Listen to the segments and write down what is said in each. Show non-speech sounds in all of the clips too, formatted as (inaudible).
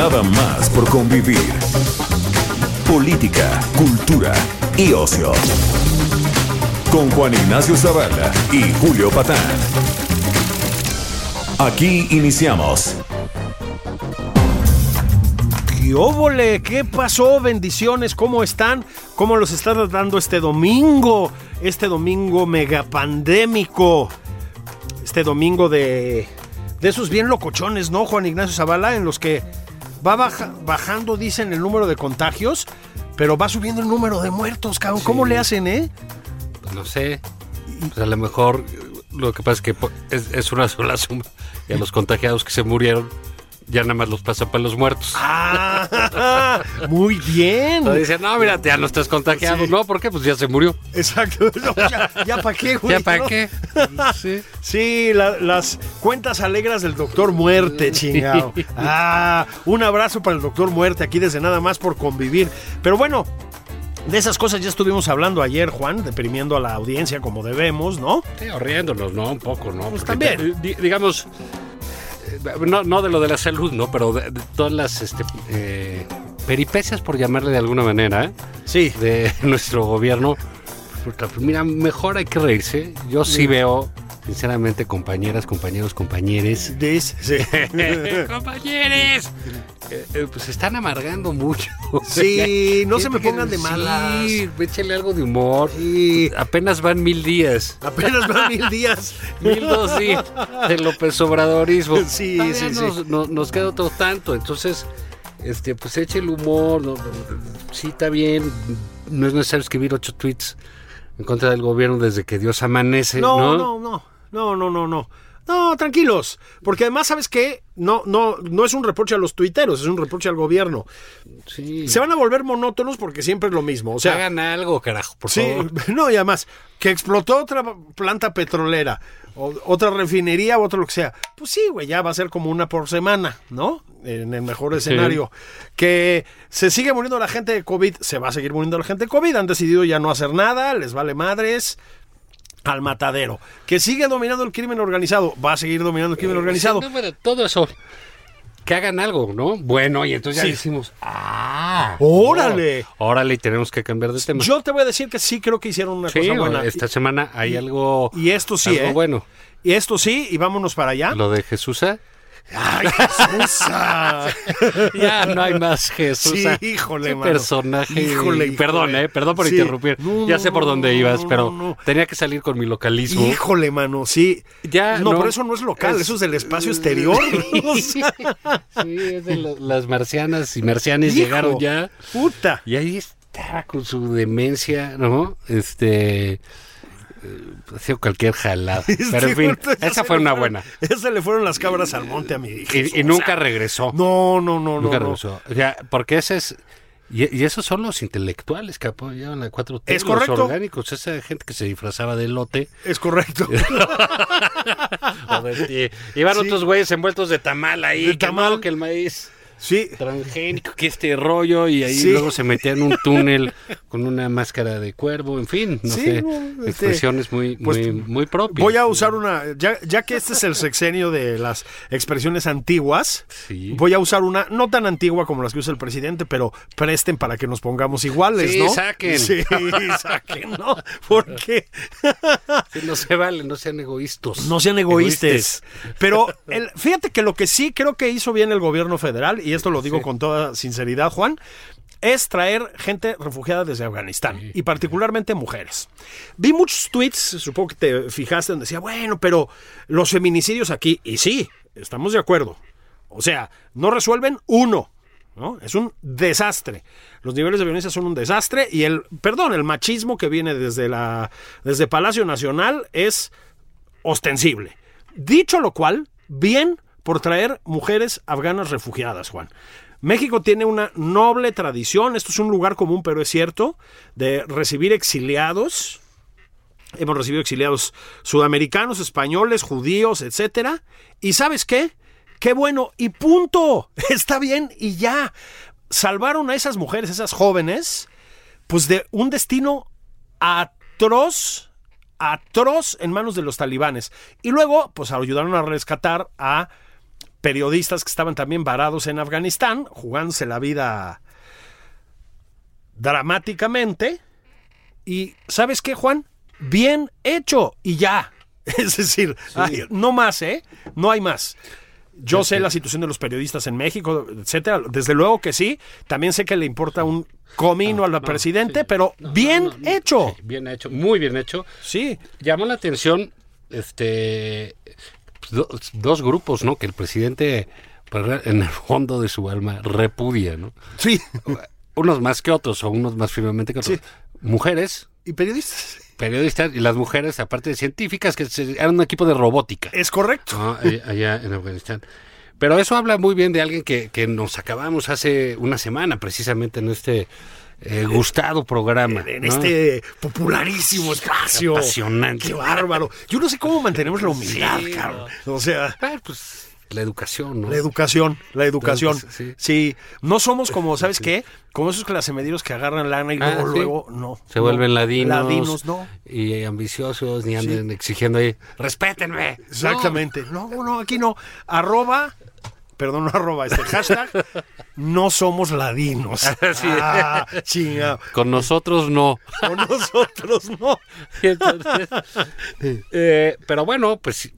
Nada más por convivir. Política, cultura y ocio. Con Juan Ignacio Zavala y Julio Patán. Aquí iniciamos. ¿Qué óvole? ¿Qué pasó? Bendiciones, ¿cómo están? ¿Cómo los está tratando este domingo? Este domingo megapandémico. Este domingo de, de esos bien locochones, ¿no, Juan Ignacio Zavala? En los que va baja- bajando, dicen, el número de contagios, pero va subiendo el número de muertos, cabrón. ¿Cómo le hacen, eh? Pues no sé. Pues a lo mejor lo que pasa es que es una sola suma. Y a los contagiados que se murieron, ya nada más los pasa para los muertos. Ah, (laughs) muy bien. Entonces dicen, no, mira, ya no estás contagiado. No, ¿por qué? Pues ya se murió. Exacto. (laughs) No, ya, ya para qué, güey. (laughs) ¿Ya para ¿no? qué? Sí. Sí, la- las cuentas alegras del doctor Muerte, chingado. Ah, un abrazo para el doctor Muerte aquí desde nada más por convivir. Pero bueno, de esas cosas ya estuvimos hablando ayer, Juan, deprimiendo a la audiencia como debemos, ¿no? Sí, riéndonos, ¿no? Un poco, ¿no? Pues Porque también. digamos, no, no de lo de la salud, ¿no? Pero de, de todas las este, eh, peripecias, por llamarle de alguna manera, ¿eh? Sí. de (laughs) nuestro gobierno. Pues Mira, mejor hay que reírse. Yo sí veo, sinceramente, compañeras, compañeros, compañeres. Sí. (laughs) ¡Compañeres! Eh, pues están amargando mucho. (laughs) Sí, no se me pongan de malas. Sí, échale algo de humor. Sí. Apenas van mil días. Apenas van mil días. (laughs) Mil dos sí, de López Obradorismo. (laughs) Sí, Todavía sí, sí. nos, no- nos queda otro tanto. Entonces, este, pues eche el humor. no- sí, está bien. No es necesario escribir ocho tweets en contra del gobierno desde que Dios amanece. No, No, no, no, no, no, no, no. No, tranquilos, porque además, ¿sabes qué? No, no, no es un reproche a los tuiteros, es un reproche al gobierno. Sí. Se van a volver monótonos porque siempre es lo mismo. O sea, Hagan algo, carajo, por sí, favor. (laughs) no, y además, que explotó otra planta petrolera, o- otra refinería o otro lo que sea. Pues sí, güey, ya va a ser como una por semana, ¿no? En el mejor escenario. Que se sigue muriendo la gente de COVID, se va a seguir muriendo la gente de COVID. Han decidido ya no hacer nada, les vale madres. Al matadero. Que sigue dominando el crimen organizado. Va a seguir dominando el crimen organizado. Sí, no, pero todo eso. Que hagan algo, ¿no? Bueno, y entonces ya Sí. decimos, ¡ah! ¡Órale! órale, y tenemos que cambiar de tema. Yo te voy a decir que sí creo que hicieron una sí, cosa buena. esta semana hay algo. Y esto sí, algo ¿eh? bueno. Y esto sí, y vámonos para allá. Lo de Jesús. ¿eh? ¡Ay, Jesús! (laughs) Ya no hay más Jesús. Sí, ah, híjole, mano. personaje. Híjole, Y Perdón, híjole. eh, perdón por Sí. interrumpir. No, ya sé por dónde ibas, no, pero no. tenía que salir con mi localismo. Híjole, mano, sí. Ya, no, pero eso no es local, Es- eso es del espacio exterior. O sea, (laughs) Sí, es de lo- las marcianas y marcianes hijo, llegaron ya. Puta. Y ahí estaba con su demencia, ¿no? Este. Eh, Hacía cualquier jalada. (laughs) Pero en fin, esa fue una buena. Esa le fueron las cabras al monte a mi hija. Y, nunca regresó. No, no, no, nunca no. no. regresó. O sea, porque ese es. Y, esos son los intelectuales que apoyaban la 4T. Es los correcto. orgánicos, esa gente que se disfrazaba de lote. Es correcto. (laughs) iban otros güeyes envueltos de tamal ahí. De tamal. que el maíz Sí. transgénico, que este rollo. Y ahí Sí. luego se metían en un túnel con una máscara de cuervo. En fin, no Sí, sé. no, este, expresiones muy, pues, muy, muy propias. Voy a usar una, ya, ya que este es el sexenio de las expresiones antiguas, Sí. voy a usar una no tan antigua como las que usa el presidente, pero presten para que nos pongamos iguales, Sí, ¿no? saquen. Sí, (laughs) saquen, ¿no? Porque Sí, no se vale, no sean egoístas. no sean egoístas. Pero el- fíjate que lo que sí creo que hizo bien el gobierno federal, y esto lo digo con toda sinceridad, Juan, es traer gente refugiada desde Afganistán y particularmente mujeres. Vi muchos tweets, supongo que te fijaste, donde decía, bueno, pero los feminicidios aquí, y sí, estamos de acuerdo. O sea, no resuelven uno. ¿no? Es un desastre. Los niveles de violencia son un desastre y el, perdón, el machismo que viene desde la desde Palacio Nacional es ostensible. Dicho lo cual, bien por traer mujeres afganas refugiadas, Juan. México tiene una noble tradición, esto es un lugar común, pero es cierto, de recibir exiliados. Hemos recibido exiliados sudamericanos, españoles, judíos, etcétera. ¿Y sabes qué? Qué bueno, y punto. (laughs) Está bien, y ya. Salvaron a esas mujeres, esas jóvenes, pues de un destino atroz, atroz en manos de los talibanes. Y luego, pues ayudaron a rescatar a periodistas que estaban también varados en Afganistán, jugándose la vida dramáticamente. Y ¿sabes qué, Juan? Bien hecho y ya. (laughs) Es decir, ay, no más, ¿eh? No hay más. Yo sé la situación de los periodistas en México, etcétera. Desde luego que sí. También sé que le importa un comino al presidente, sí. pero No, bien hecho. Sí, bien hecho, muy bien hecho. Sí. Llamó la atención este do- dos grupos, ¿no? Que el presidente pues, en el fondo de su alma repudia, ¿no? Sí. Unos más que otros, o unos más firmemente que otros. Sí. Mujeres, Y periodistas. periodistas, y las mujeres, aparte de científicas, que eran un equipo de robótica. Es correcto. ¿no? Allá- allá en Afganistán. Pero eso habla muy bien de alguien que, que nos acabamos hace una semana, precisamente en este eh, gustado programa. en ¿no? este popularísimo espacio. Apasionante. Qué bárbaro. Yo no sé cómo mantenemos la humildad, Sí, cabrón. O sea, Ah, pues la educación, ¿no? la educación, la educación. Sí. Sí. no somos como, ¿sabes qué? Como esos clasemedieros que agarran lana y Ah, luego, luego, no. Se no. vuelven ladinos. Ladinos, no. Y ambiciosos, ni anden exigiendo ahí, respétenme. Exactamente. No, no, aquí no. Arroba, perdón, no (laughs) arroba, este hashtag, no somos ladinos. (laughs) Sí. Ah, con nosotros no. Con nosotros no. (laughs) Entonces, eh, pero bueno, pues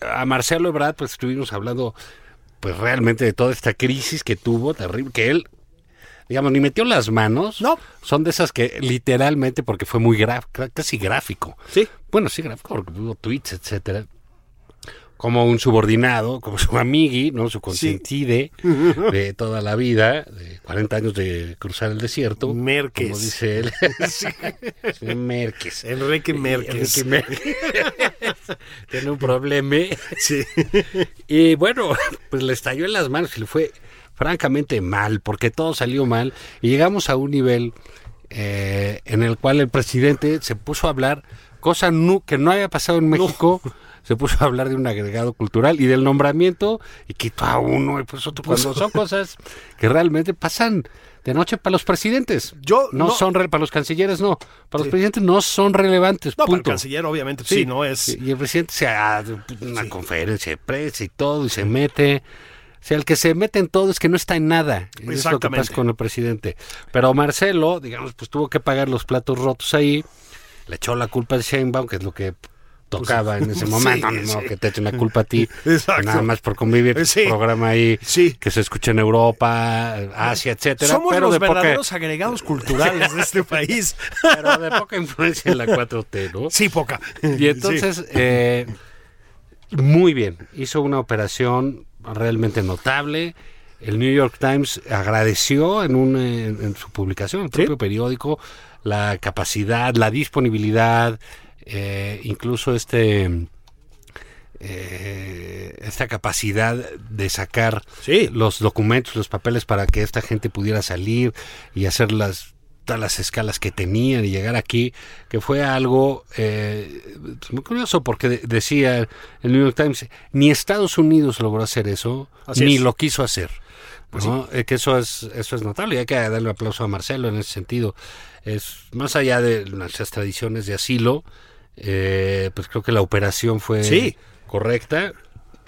a Marcelo Ebrard pues estuvimos hablando pues realmente de toda esta crisis que tuvo, terrible, que él, digamos, ni metió las manos. No. Son de esas que literalmente, porque fue muy gráfico, casi gráfico. Sí. Bueno, sí, gráfico, porque hubo tweets, etcétera. Como un subordinado, como su amigui, ¿no? Su consentide (laughs) de toda la vida, de 40 años de cruzar el desierto. Merques. Como dice él. (laughs) Sí, Merques. Enrique Mérquez. Enrique Merques. (laughs) Tiene un problema. Sí. Y bueno, pues le estalló en las manos y le fue francamente mal, porque todo salió mal. Y llegamos a un nivel eh, en el cual el presidente se puso a hablar, cosa nu- que no había pasado en México. Se puso a hablar de un agregado cultural y del nombramiento y quitó a uno y pues otro. Cuando son cosas que realmente pasan de noche para los presidentes. Yo no, no- son para los cancilleres, no. Para los presidentes no son relevantes. No, para el punto. canciller, obviamente, sí, no es. Y el presidente se hace una conferencia de prensa y todo, y se mete. O sea, el que se mete en todo es que no está en nada. Es lo que pasa con el presidente. Pero Marcelo, digamos, pues tuvo que pagar los platos rotos ahí. Le echó la culpa a Sheinbaum, que es lo que tocaba en ese (laughs) sí, momento. no, sí. que te echen la culpa a ti. Exacto. Nada más por convivir. Sí. Programa ahí que se escucha en Europa, Asia, etcétera. Somos pero los de poca- verdaderos agregados culturales de este (laughs) país. pero de poca influencia en la 4T, ¿no? Sí, poca. Y entonces, eh, muy bien, hizo una operación realmente notable. El New York Times agradeció en, un, eh, en su publicación, el propio periódico, la capacidad, la disponibilidad, eh, incluso este eh, esta capacidad de sacar Sí. los documentos, los papeles para que esta gente pudiera salir y hacer las todas las escalas que tenían y llegar aquí, que fue algo eh, pues, muy curioso porque de- decía el New York Times, ni Estados Unidos logró hacer eso, Así ni es. lo quiso hacer. ¿no? Eh, que eso es eso es notable y hay que darle un aplauso a Marcelo en ese sentido. Es más allá de nuestras tradiciones de asilo, eh, pues creo que la operación fue Sí. correcta,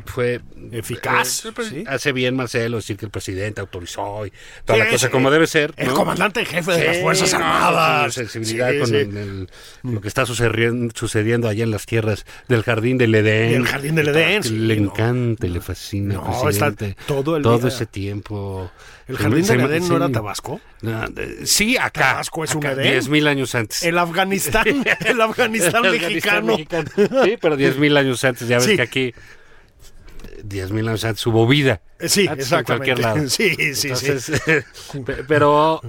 fue Eficaz, eh, sí. Hace bien Marcelo decir que el presidente autorizó y toda Sí, la cosa sí. como debe ser. El ¿no? comandante jefe de las Fuerzas no, Armadas. su sensibilidad con el- el- lo que está sucediendo, sucediendo allá en las tierras del Jardín del Edén. Del Jardín del Edén, Que sí, le no. encanta y le fascina No, está todo el todo día. ese tiempo. ¿El Jardín del Edén no era. Tabasco? No, sí, acá. Tabasco es un acá, Edén. 10.000 años antes. El Afganistán, (laughs) el Afganistán El mexicano. Afganistán mexicano. Sí, pero 10.000 años antes. Ya ves que aquí 10.000 años antes hubo vida. Eh, Sí, Antes en cualquier lado. (laughs) Sí, sí, sí. Entonces, (laughs) pero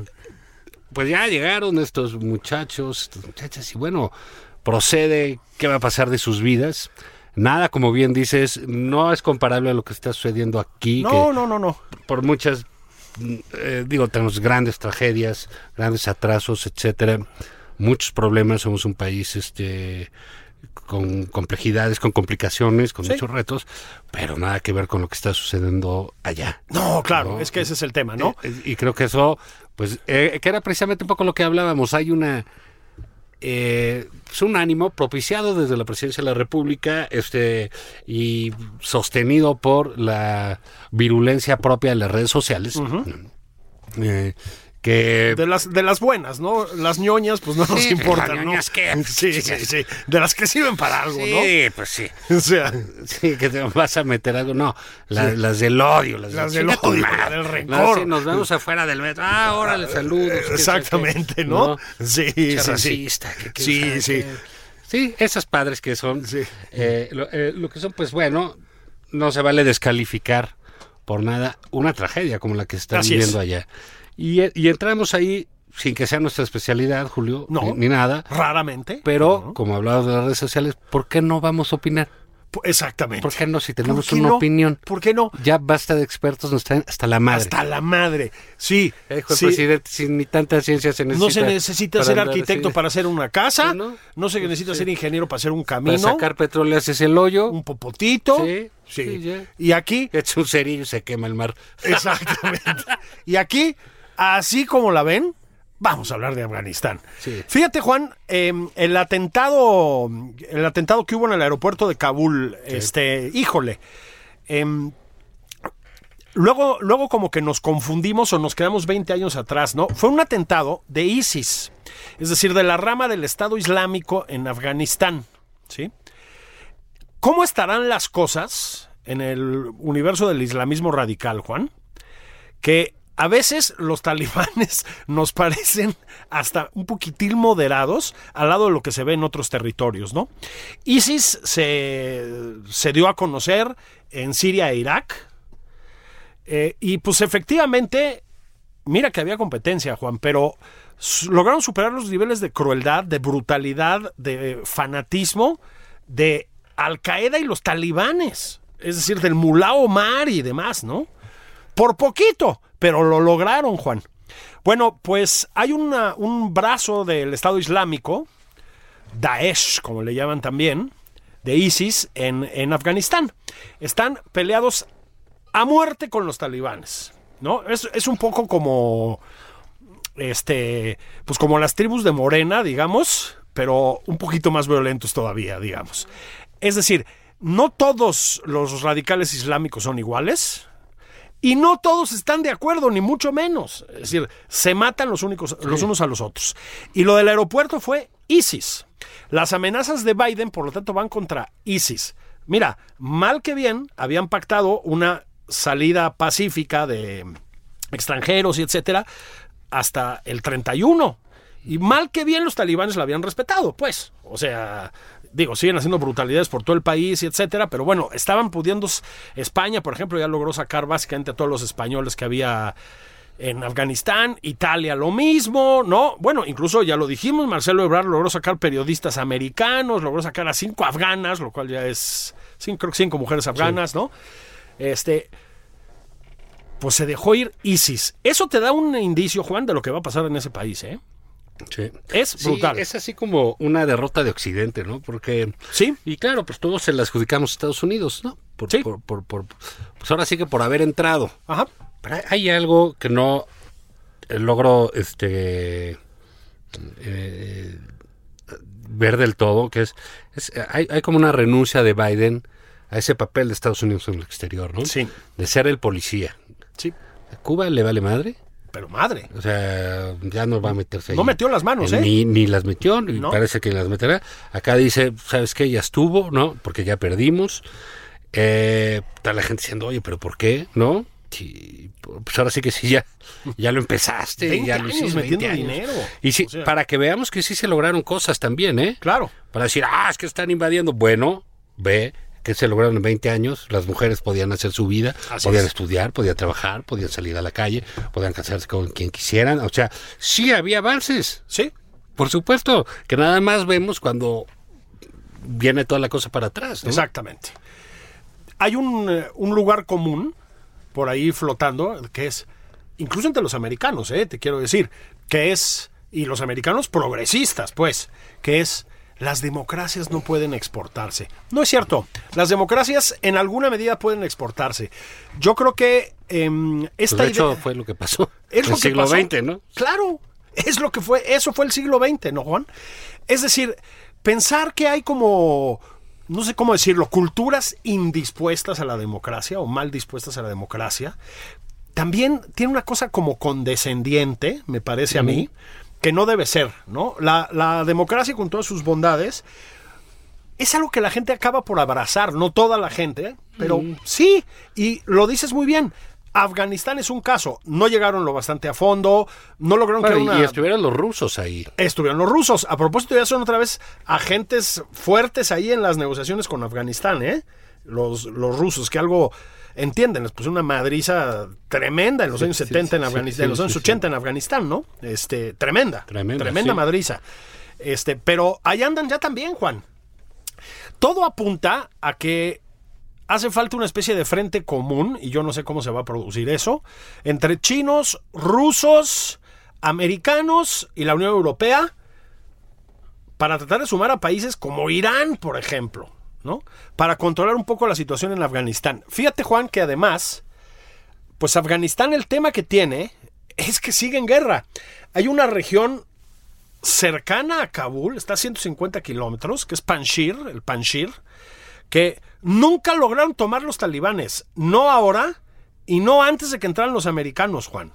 pues ya llegaron estos muchachos, estas muchachas, y bueno, procede, qué va a pasar de sus vidas. Nada, como bien dices, no es comparable a lo que está sucediendo aquí. No, que no, no, no. por muchas, eh, digo, tenemos grandes tragedias, grandes atrasos, etcétera, muchos problemas. Somos un país, este, con complejidades, con complicaciones, con Sí. muchos retos, pero nada que ver con lo que está sucediendo allá. No, claro, No. es que ese es el tema, ¿no? Eh, Y creo que eso, pues, eh, que era precisamente un poco lo que hablábamos. Hay una. eh, es un ánimo propiciado desde la presidencia de la República este y sostenido por la virulencia propia de las redes sociales. eh, que De las, de las buenas, ¿no? Las ñoñas, pues no nos importan, las ¿no? ñoñas, ¿qué? (laughs) Sí, sí, sí. De las que sirven para algo, sí, pues sí. ¿no? (laughs) O sea, Sí, que te vas a meter algo. No, la- las del odio. Las, Las de- del odio, madre. la del No, rencor. nos vemos afuera del metro. Ah, órale, saludos. qué sé exactamente. ¿no? Sí, sí, sí. racista, que- que Sí, sabe sí. Sí, esas padres que son. Sí. eh, lo, eh, lo que son, pues bueno, no se vale descalificar por nada una tragedia como la que se está Así viviendo es. allá. Y, eh, y entramos ahí sin que sea nuestra especialidad, Julio, No. ni, ni nada. Raramente. Pero, ¿no? como hablabas de las redes sociales, ¿por qué no vamos a opinar? Exactamente. ¿Por qué no? Si tenemos ¿Por qué una no? opinión. ¿Por qué no? Ya basta de expertos, nos traen hasta la madre. Hasta la madre. Sí. El sí. presidente, sin ni tanta ciencia se necesita. No se necesita para ser arquitecto así. para hacer una casa. Sí, ¿no? ¿no? se necesita ser ingeniero para hacer un Para camino. sacar petróleo haces el hoyo, un popotito. Sí, Sí. sí, y aquí, echas un cerillo y se quema el mar. exactamente. (laughs) y aquí, así como la ven, vamos a hablar de Afganistán. Sí. Fíjate, Juan, eh, el atentado, el atentado que hubo en el aeropuerto de Kabul, este, híjole. em, Luego, luego como que nos confundimos o nos quedamos 20 años atrás, ¿no? Fue un atentado de ISIS, es decir, de la rama del Estado Islámico en Afganistán, ¿sí? ¿Cómo estarán las cosas en el universo del islamismo radical, Juan? Que a veces los talibanes (laughs) nos parecen hasta un poquitín moderados al lado de lo que se ve en otros territorios, ¿no? ISIS se, se dio a conocer en Siria e Irak, eh, y pues efectivamente, mira que había competencia, Juan, pero lograron superar los niveles de crueldad, de brutalidad, de fanatismo de Al Qaeda y los talibanes. Es decir, del Mullah Omar y demás, ¿no? Por poquito, pero lo lograron, Juan. Bueno, pues hay un brazo del Estado Islámico, Daesh, como le llaman también, de ISIS en, en Afganistán. Están peleados a muerte con los talibanes. ¿No? Es, es un poco como. Este. Pues como las tribus de Morena, digamos. Pero un poquito más violentos todavía, digamos. Es decir, no todos los radicales islámicos son iguales. Y no todos están de acuerdo, ni mucho menos. Es decir, se matan los, únicos, los unos a los otros. Y lo del aeropuerto fue ISIS. Las amenazas de Biden, por lo tanto, van contra ISIS. Mira, mal que bien, habían pactado una salida pacífica de extranjeros y etcétera hasta el 31. Y mal que bien los talibanes la habían respetado, pues. O sea, digo, siguen haciendo brutalidades por todo el país y etcétera, pero bueno, estaban pudiendo. España, por ejemplo, ya logró sacar básicamente a todos los españoles que había en Afganistán, Italia lo mismo, ¿no? Bueno, incluso ya lo dijimos, Marcelo Ebrard logró sacar periodistas americanos, logró sacar a cinco afganas, lo cual ya es, cinco, creo que cinco mujeres afganas, ¿no? Este, pues se dejó ir ISIS. Eso te da un indicio, Juan, de lo que va a pasar en ese país, ¿eh? Sí. Es Sí, brutal. es así como una derrota de Occidente, ¿no? Porque. Sí. Y claro, pues todos se la adjudicamos a Estados Unidos, ¿no? Por, Sí. por, por, por- pues ahora sí que por haber entrado. Ajá. Pero hay- algo que no eh, logro este eh, ver del todo, que es, es- hay, hay como una renuncia de Biden a ese papel de Estados Unidos en el exterior, ¿no? Sí. De ser el policía. Sí. ¿A Cuba le vale madre? Pero madre. O sea, ya no va a meterse ahí. No metió las manos, ¿eh? Ni, ni las metió, y No. parece que las meterá. Acá dice, ¿sabes qué? Ya estuvo, ¿no? Porque ya perdimos. Eh, está la gente diciendo, oye, ¿pero por qué? ¿No? Sí, pues ahora sí que sí, ya, ya lo empezaste. 20 (laughs) ya lo hiciste, metiendo 20 años. dinero. Y sí, O sea- para que veamos que sí se lograron cosas también, ¿eh? Claro. Para decir, ah, es que están invadiendo. Bueno, ve que se lograron en 20 años. Las mujeres podían hacer su vida, Así podían es. estudiar, podían trabajar, podían salir a la calle, podían casarse con quien quisieran. O sea, sí había avances. Sí. Por supuesto, que nada más vemos cuando viene toda la cosa para atrás. ¿no? Exactamente. Hay un, eh, un lugar común por ahí flotando que es, incluso entre los americanos, eh, te quiero decir, que es, y los americanos progresistas, pues, que es, las democracias no pueden exportarse. No es cierto, las democracias en alguna medida pueden exportarse. Yo creo que em, Pues, esta de hecho, idea- fue lo que pasó (laughs) es lo el que siglo pasó. XX, ¿no? Claro, es lo que fue, eso fue el siglo XX, ¿no, Juan? Es decir, pensar que hay como, no sé cómo decirlo, culturas indispuestas a la democracia o mal dispuestas a la democracia, también tiene una cosa como condescendiente, me parece a mí, que no debe ser, ¿no? La, la democracia con todas sus bondades es algo que la gente acaba por abrazar, no toda la gente, pero sí, y lo dices muy bien. Afganistán es un caso, no llegaron lo bastante a fondo, no lograron que una... Y estuvieron los rusos ahí. Estuvieron los rusos. A propósito, ya son otra vez agentes fuertes ahí en las negociaciones con Afganistán, ¿eh? Los, los rusos, que algo entienden, les pusieron una madriza tremenda en los años sí, 70 en Afganistán, en los años sí. 80 en Afganistán, ¿no? Este, tremenda. Tremenda, Tremenda madriza. Este, pero ahí andan ya también, Juan. Todo apunta a que hace falta una especie de frente común, y yo no sé cómo se va a producir eso, entre chinos, rusos, americanos y la Unión Europea, para tratar de sumar a países como Irán, por ejemplo, ¿no? Para controlar un poco la situación en Afganistán. Fíjate, Juan, que además, pues Afganistán el tema que tiene es que sigue en guerra. Hay una región cercana a Kabul, está a 150 kilómetros, que es Panjshir, el Panjshir, que nunca lograron tomar los talibanes, no ahora y no antes de que entraran los americanos, Juan.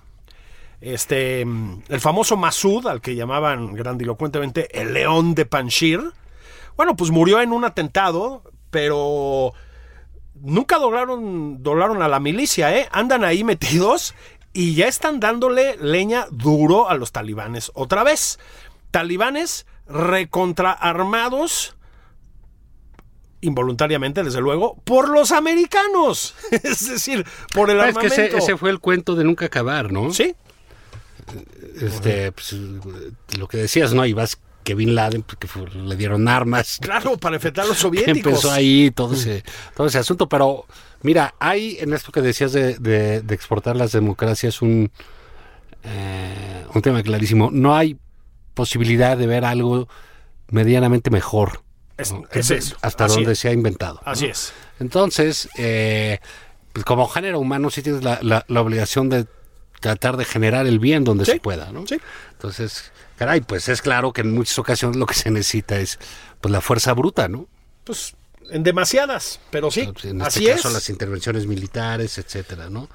Este, el famoso Masud, al que llamaban grandilocuentemente el león de Panjshir, bueno, pues murió en un atentado, pero nunca doblaron, doblaron a la milicia, ¿eh? Andan ahí metidos y ya están dándole leña duro a los talibanes otra vez. Talibanes recontraarmados involuntariamente, desde luego, por los americanos. (laughs) es decir, por el Ah, es que armamento. ese, ese fue el cuento de nunca acabar, ¿no? Sí, Este, pues, lo que decías, ¿no? Y vas que Bin Laden, pues, que fue- le dieron armas. claro, para enfrentar a los (laughs) soviéticos. empezó ahí todo ese, todo ese asunto. Pero mira, hay en esto que decías de, de- de exportar las democracias un, eh, un tema clarísimo. No hay posibilidad de ver algo medianamente mejor. Es, ¿no? es eso. Hasta donde es. se ha inventado. ¿no? Así es. Entonces, eh, pues como género humano sí tienes la, la- la obligación de tratar de generar el bien donde Sí, se pueda, ¿no? sí. Entonces, caray, pues es claro que en muchas ocasiones lo que se necesita es pues la fuerza bruta, ¿no? Pues en demasiadas, pero sí. Pues, en este así caso es. las intervenciones militares, etcétera, ¿no?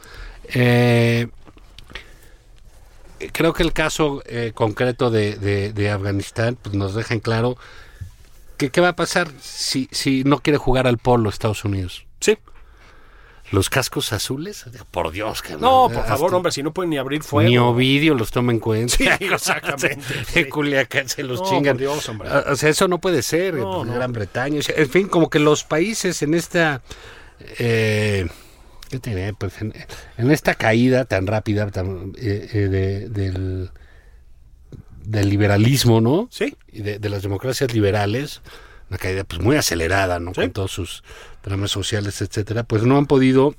Eh, creo que el caso eh, concreto de, de- de Afganistán pues nos deja en claro que qué va a pasar si, si no quiere jugar al polo Estados Unidos. Sí. Los cascos azules, por Dios, que No, por favor, hombre, si no pueden ni abrir fuego. Ni Ovidio los toma en cuenta. Sí, (laughs) exactamente, (laughs) sí. Culiacán se los No, chingan. por Dios, hombre. Ah, O sea, eso no puede ser. No, pues, no. Gran Bretaña. o sea, en fin, como que los países en esta. eh, ¿Qué diré? Pues en, en esta caída tan rápida tan, eh, eh, de- del, del liberalismo, ¿no? Sí. Y de, de las democracias liberales, una caída pues muy acelerada, ¿no? Sí. Con todos sus dramas sociales, etcétera, pues no han podido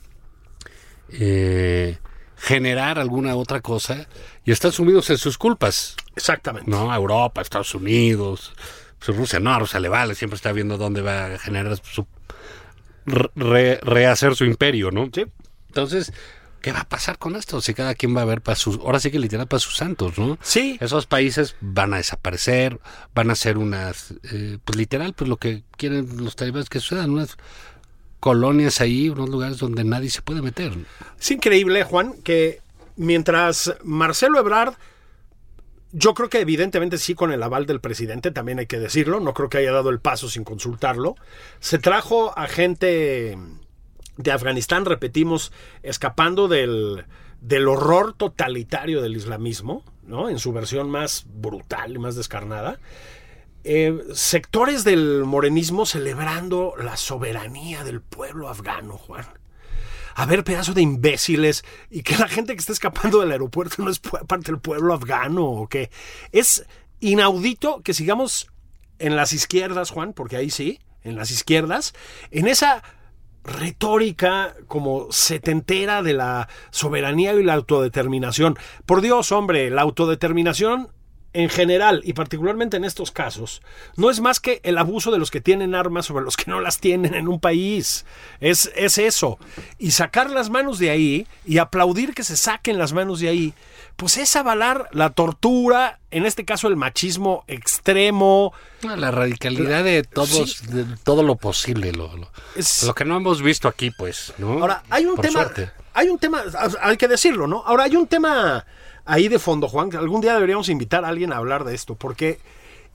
eh, generar alguna otra cosa y están sumidos en sus culpas, Exactamente. ¿no? Europa, Estados Unidos, pues Rusia, no, a Rusia le vale, siempre está viendo dónde va a generar su re- rehacer su imperio, ¿no? Sí. Entonces, ¿qué va a pasar con esto? Si cada quien va a ver para sus, ahora sí que literal para sus santos, ¿no? Sí. Esos países van a desaparecer, van a ser unas, eh, pues literal, pues lo que quieren los talibanes que sucedan, unas colonias ahí, unos lugares donde nadie se puede meter. Es increíble, Juan, que mientras Marcelo Ebrard, yo creo que evidentemente sí con el aval del presidente, también hay que decirlo, no creo que haya dado el paso sin consultarlo, se trajo a gente de Afganistán, repetimos, escapando del, del horror totalitario del islamismo, ¿no? En su versión más brutal y más descarnada. Eh, sectores del morenismo celebrando la soberanía del pueblo afgano, Juan. A ver, pedazo de imbéciles, y que la gente que está escapando del aeropuerto no es parte del pueblo afgano o qué. Es inaudito que sigamos en las izquierdas, Juan, porque ahí sí, en las izquierdas, en esa retórica como setentera de la soberanía y la autodeterminación. Por Dios, hombre, la autodeterminación en general y particularmente en estos casos, no es más que el abuso de los que tienen armas sobre los que no las tienen en un país. Es, es eso. Y sacar las manos de ahí y aplaudir que se saquen las manos de ahí, pues es avalar la tortura, en este caso el machismo extremo. La radicalidad de todos, de todo lo posible, lo, lo, Es- lo que no hemos visto aquí, pues, ¿no? Ahora, hay un Por tema. suerte. Hay un tema, hay que decirlo, ¿no? Ahora, hay un tema ahí de fondo, Juan, que algún día deberíamos invitar a alguien a hablar de esto, porque.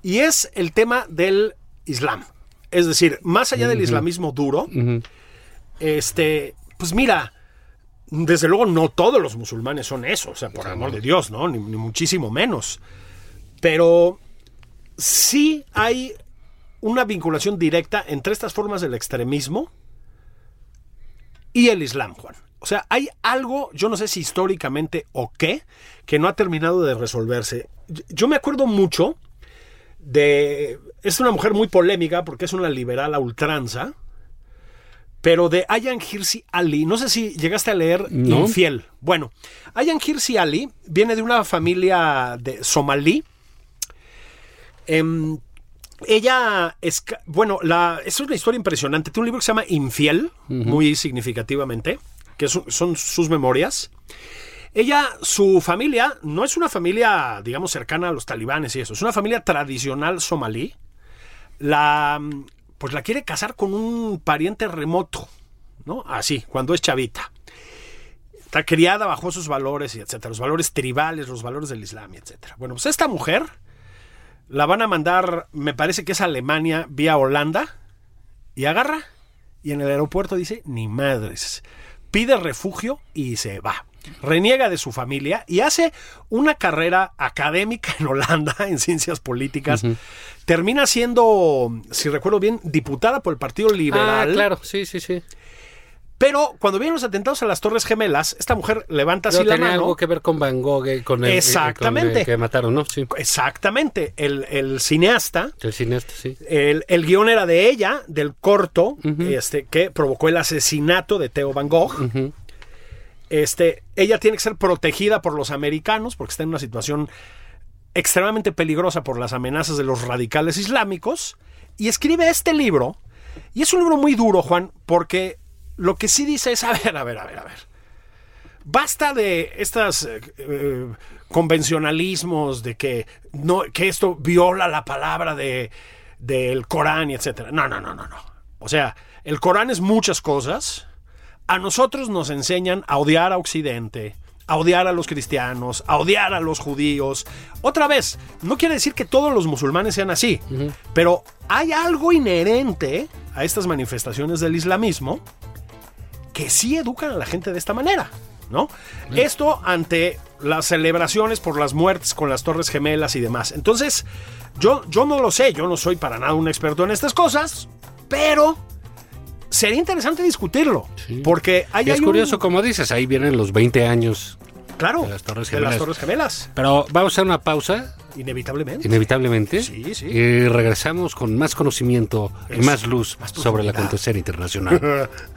Y es el tema del Islam. Es decir, más allá del islamismo duro, este. Pues mira. Desde luego, no todos los musulmanes son eso, o sea, por amor de Dios, ¿no? Ni, ni muchísimo menos. Pero sí hay una vinculación directa entre estas formas del extremismo y el Islam, Juan. O sea, hay algo, yo no sé si históricamente o qué, que no ha terminado de resolverse. Yo- Yo me acuerdo mucho de... Es una mujer muy polémica porque es una liberal a ultranza, pero de Ayan Hirsi Ali. No sé si llegaste a leer No. Infiel. Bueno, Ayan Hirsi Ali viene de una familia de somalí. Em, ella es, bueno, la, es una historia impresionante. Tiene un libro que se llama Infiel, muy significativamente, que son, son sus memorias. Ella, su familia, no es una familia, digamos, cercana a los talibanes y eso, es una familia tradicional somalí. La, pues la quiere casar con un pariente remoto, ¿no? Así, cuando es chavita. Está criada bajo sus valores y etcétera, los valores tribales, los valores del Islam y etcétera. Bueno, pues esta mujer la van a mandar, me parece que es Alemania vía Holanda, y agarra, y en el aeropuerto dice, ni madres, pide refugio y se va. Reniega de su familia y hace una carrera académica en Holanda (laughs) en ciencias políticas. Termina siendo, si recuerdo bien, diputada por el Partido Liberal. Ah, claro, sí, sí, sí. Pero cuando vienen los atentados a las Torres Gemelas, esta mujer levanta así Pero la tenía mano. algo que ver con Van Gogh, eh, con el, eh, con Exactamente. el que mataron, ¿no? Sí. Exactamente. El, el cineasta El cineasta, sí. El, el guion era de ella, del corto, este, que provocó el asesinato de Theo Van Gogh. Este, ella tiene que ser protegida por los americanos porque está en una situación extremadamente peligrosa por las amenazas de los radicales islámicos. Y escribe este libro. Y es un libro muy duro, Juan, porque lo que sí dice es, a ver, a ver, a ver, a ver. Basta de estas eh, eh, convencionalismos de que, no, que esto viola la palabra de, del Corán y etcétera. No, no, no, no, no. O sea, el Corán es muchas cosas. A nosotros nos enseñan a odiar a Occidente, a odiar a los cristianos, a odiar a los judíos. Otra vez, no quiere decir que todos los musulmanes sean así, pero hay algo inherente a estas manifestaciones del islamismo que sí educan a la gente de esta manera, ¿no? Esto ante las celebraciones por las muertes con las Torres Gemelas y demás. Entonces, yo, yo no lo sé, yo no soy para nada un experto en estas cosas, pero sería interesante discutirlo, porque hay, Y es hay un- curioso, como dices, ahí vienen los 20 años. claro, de las Torres de las Gemelas. Torres Gemelas, Pero vamos a hacer una pausa, inevitablemente. inevitablemente. Sí, sí. Y regresamos con más conocimiento y más luz más sobre el acontecer internacional. (laughs)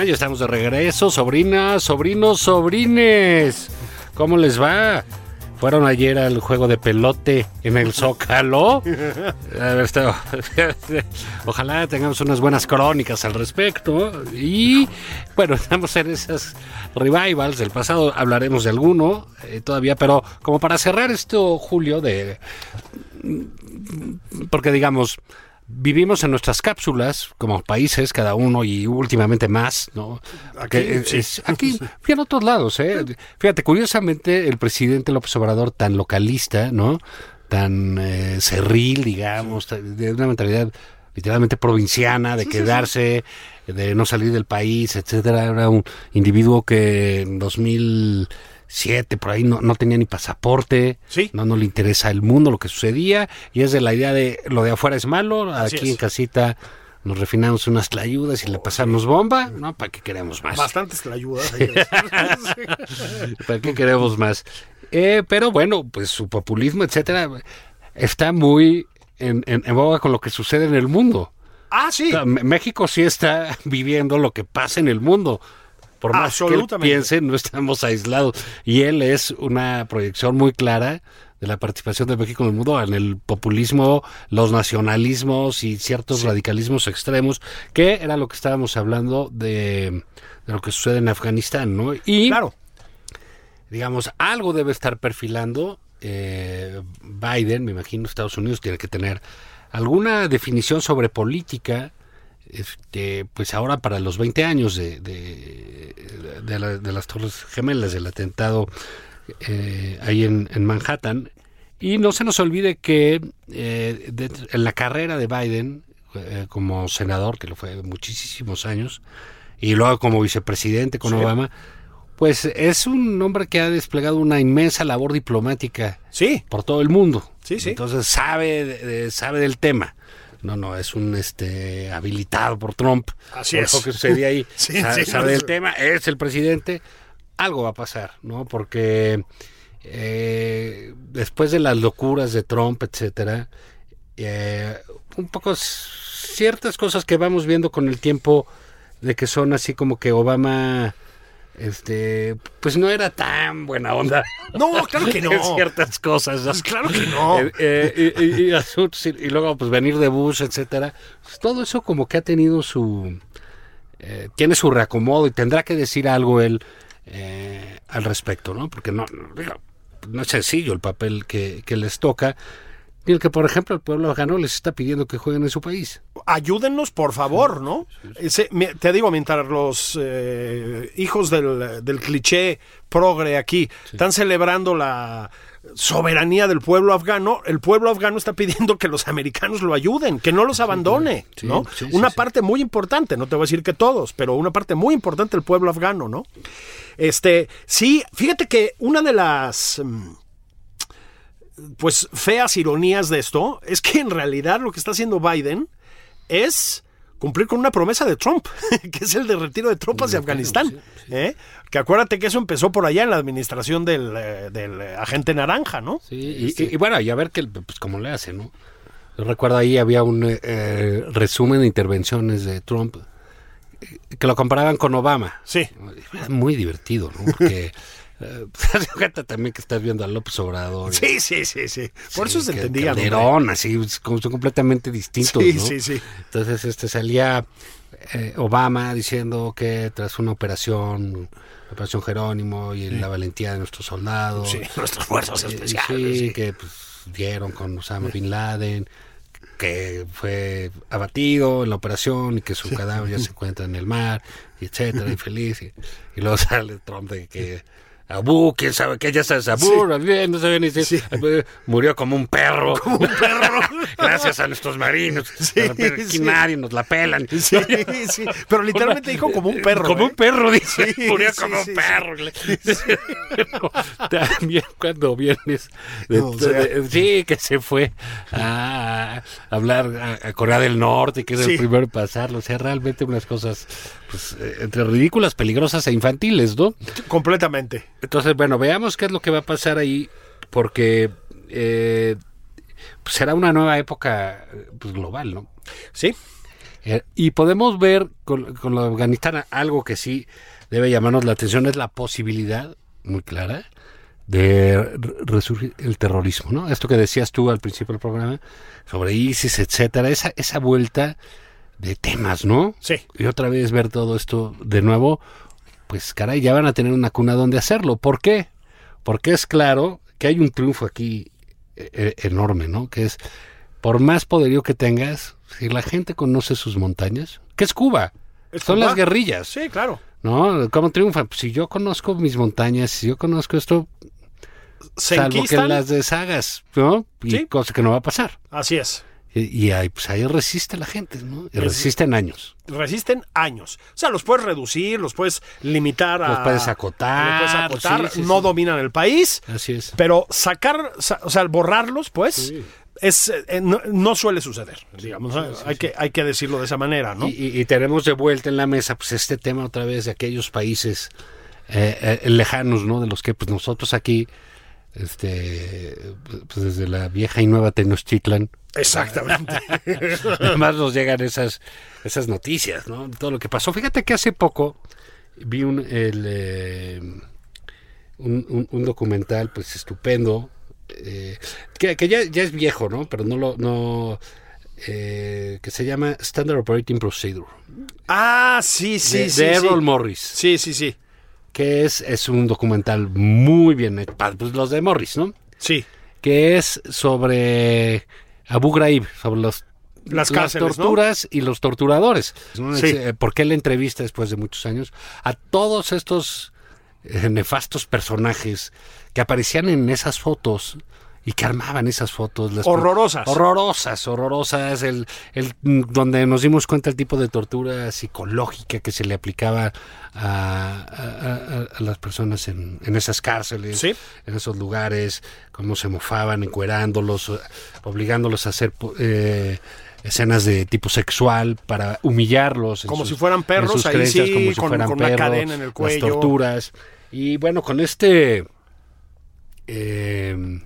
¿Cómo están? Ya estamos de regreso, sobrinas, sobrinos, sobrines. ¿Cómo les va? fueron ayer al juego de pelote en el Zócalo. A ver, está- (laughs) Ojalá tengamos unas buenas crónicas al respecto. Y bueno, estamos en esas revivals del pasado. Hablaremos de alguno eh, todavía, pero como para cerrar esto, Julio, de porque digamos vivimos en nuestras cápsulas como países cada uno y últimamente más no Aquí, es- es- aquí (laughs) y en otros lados eh fíjate curiosamente el presidente López Obrador tan localista no tan eh, cerril digamos de una mentalidad literalmente provinciana de quedarse de no salir del país etcétera. Era un individuo que en 2007 por ahí no, no tenía ni pasaporte Sí. no no le interesa el mundo lo que sucedía y es de la idea de lo de afuera es malo aquí es. en casita nos refinamos unas tlayudas y le pasamos bomba no para qué queremos más Bastantes la ayuda. (laughs) (laughs) ¿Para qué queremos más? Eh, pero bueno, pues su populismo, etcétera, está muy en, en- en boga con lo que sucede en el mundo. ah, sí. O sea, M- México sí está (laughs) viviendo lo que pasa en el mundo. Por más que él piense, no estamos aislados. Y él es una proyección muy clara de la participación de México en el mundo, en el populismo, los nacionalismos y ciertos radicalismos extremos, que era lo que estábamos hablando de, de lo que sucede en Afganistán, ¿no? Y Claro. digamos, algo debe estar perfilando eh, Biden, me imagino Estados Unidos tiene que tener alguna definición sobre política, este, pues ahora para los 20 años de, de, de la- de las Torres Gemelas, del atentado eh, ahí en, en Manhattan. Y no se nos olvide que eh, de- en la carrera de Biden eh, como senador, que lo fue muchísimos años, y luego como vicepresidente con Obama, pues es un hombre que ha desplegado una inmensa labor diplomática Sí. por todo el mundo. Sí, sí. Entonces sabe, sabe del tema. No, no, es un este habilitado por Trump. Así Por es. Lo que sucedía ahí. (laughs) Sí, sabe, sí, sabe sí. tema, es el presidente. Algo va a pasar, ¿no? Porque eh, después de las locuras de Trump, etcétera, eh, un poco ciertas cosas que vamos viendo con el tiempo de que son así como que Obama este pues no era tan buena onda No, claro que (laughs) no. en ciertas cosas. Claro que no. Eh, eh, y, y- y asuntos, y- y luego pues venir de Bush etcétera Pues, todo eso como que ha tenido su eh, tiene su reacomodo y tendrá que decir algo él al respecto no porque no no, no es sencillo el papel que, que les toca el que por ejemplo el pueblo afgano les está pidiendo que jueguen en su país Ayúdennos, por favor, ¿no? Ese- te digo, mientras los eh, hijos del, del cliché progre aquí están celebrando la soberanía del pueblo afgano, el pueblo afgano está pidiendo que los americanos lo ayuden, que no los abandone, Sí, ¿no? sí, una parte muy importante, no te voy a decir que todos, pero una parte muy importante del pueblo afgano, ¿no? Este, sí, fíjate que una de las mm, pues feas ironías de esto es que en realidad lo que está haciendo Biden es cumplir con una promesa de Trump, (laughs) que es el de retiro de tropas de Afganistán. ¿eh? Que acuérdate que eso empezó por allá en la administración del, eh, del, agente naranja, ¿no? Sí, y, y- y bueno, y a ver que, pues cómo le hace, ¿no? Yo recuerdo ahí había un eh, eh, resumen de intervenciones de Trump que lo comparaban con Obama. Sí. Era muy divertido, ¿no? Porque (laughs) te das cuenta también que estás viendo a López Obrador. Sí, sí, sí, sí. Por eso Sí, se que entendía. Calderón, así, es como son completamente distintos, Sí, ¿no? sí, sí. Entonces, este salía eh, Obama diciendo que tras una operación, la operación Jerónimo y la valentía de nuestros soldados, Sí, nuestras fuerzas eh, especiales. sí, sí. que pues, dieron con Osama Bin Laden, que fue abatido en la operación y que su cadáver ya se encuentra en el mar, y etcétera, y feliz. Y, y luego (laughs) sale Trump de que Abu, quién sabe qué, ya sabes, Abu, bien, no sabe ni si murió como un perro. Como un perro. (laughs) Gracias a nuestros marinos. Sí, sí. nadie nos la pelan. Sí, sí. Pero literalmente dijo como un (laughs) perro. Como ¿eh? un perro, dice. Sí, Murió sí, como sí, un sí. perro. Pero también cuando vienes. de- No, o sea. de- sí, que se fue a, hablar a, a Corea del Norte, que es Sí. el primero en pasarlo. O sea, realmente unas cosas pues, eh, entre ridículas, peligrosas e infantiles, ¿no? Completamente. Entonces, bueno, veamos qué es lo que va a pasar ahí, porque eh, pues, será una nueva época pues, global, ¿no? Sí. Eh, y podemos ver con, con lo de Afganistán algo que sí debe llamarnos la atención, es la posibilidad, muy clara, de re- resurgir el terrorismo, ¿no? Esto que decías tú al principio del programa sobre ISIS, etcétera, esa, esa vuelta de temas, ¿no? Sí. Y otra vez ver todo esto de nuevo, pues caray, ya van a tener una cuna donde hacerlo. ¿Por qué? Porque es claro que hay un triunfo aquí eh, eh, enorme, ¿no? Que es, por más poderío que tengas, si la gente conoce sus montañas, que es Cuba, ¿Es son Cuba? las guerrillas, Sí, claro. ¿no? ¿Cómo triunfan? Pues si yo conozco mis montañas, si yo conozco esto, Se salvo que las deshagas, ¿no? Y Sí. cosa que no va a pasar. Así es. Y, ahí, pues ahí resiste la gente, ¿no? Y resisten años. Resisten años. O sea, los puedes reducir, los puedes limitar a. Los puedes acotar, los puedes acotar, sí, sí, no sí. dominan el país. Así es. Pero sacar, sa- o sea, borrarlos, pues, es, eh, no, no suele suceder, digamos. hay, Que, hay que decirlo de esa manera, ¿no? Y, y- y tenemos de vuelta en la mesa pues este tema otra vez de aquellos países eh, eh, lejanos, ¿no? De los que pues nosotros aquí, este, pues desde la vieja y nueva Tenochtitlan, Exactamente. (laughs) además nos llegan esas, esas noticias, ¿no? Todo lo que pasó. Fíjate que hace poco vi un, el, eh, un, un- un documental, pues estupendo, eh, que, que ya, ya es viejo, ¿no? Pero no lo, no, eh, que se llama Standard Operating Procedure. ah, sí, sí, de, sí. de sí. Errol Morris, Sí, sí, sí. que es, es un documental muy bien hecho, pues los de Morris, ¿no? Sí. Que es sobre Abu Ghraib, sobre los, Las cárceles, ¿no? torturas y los torturadores. ¿no? Sí. Eh, Porque él entrevista después de muchos años a todos estos eh, nefastos personajes que aparecían en esas fotos y que armaban esas fotos. las- Horrorosas. Horrorosas, horrorosas. El, el, donde nos dimos cuenta el tipo de tortura psicológica que se le aplicaba a, a- a- a las personas en, en esas cárceles, Sí. en esos lugares, cómo se mofaban, encuerándolos, obligándolos a hacer eh, escenas de tipo sexual para humillarlos. Como sus- si fueran perros, ahí creencias, sí, como si con- fueran con una perros, cadena en el cuello. Las torturas. Y bueno, con este... eh,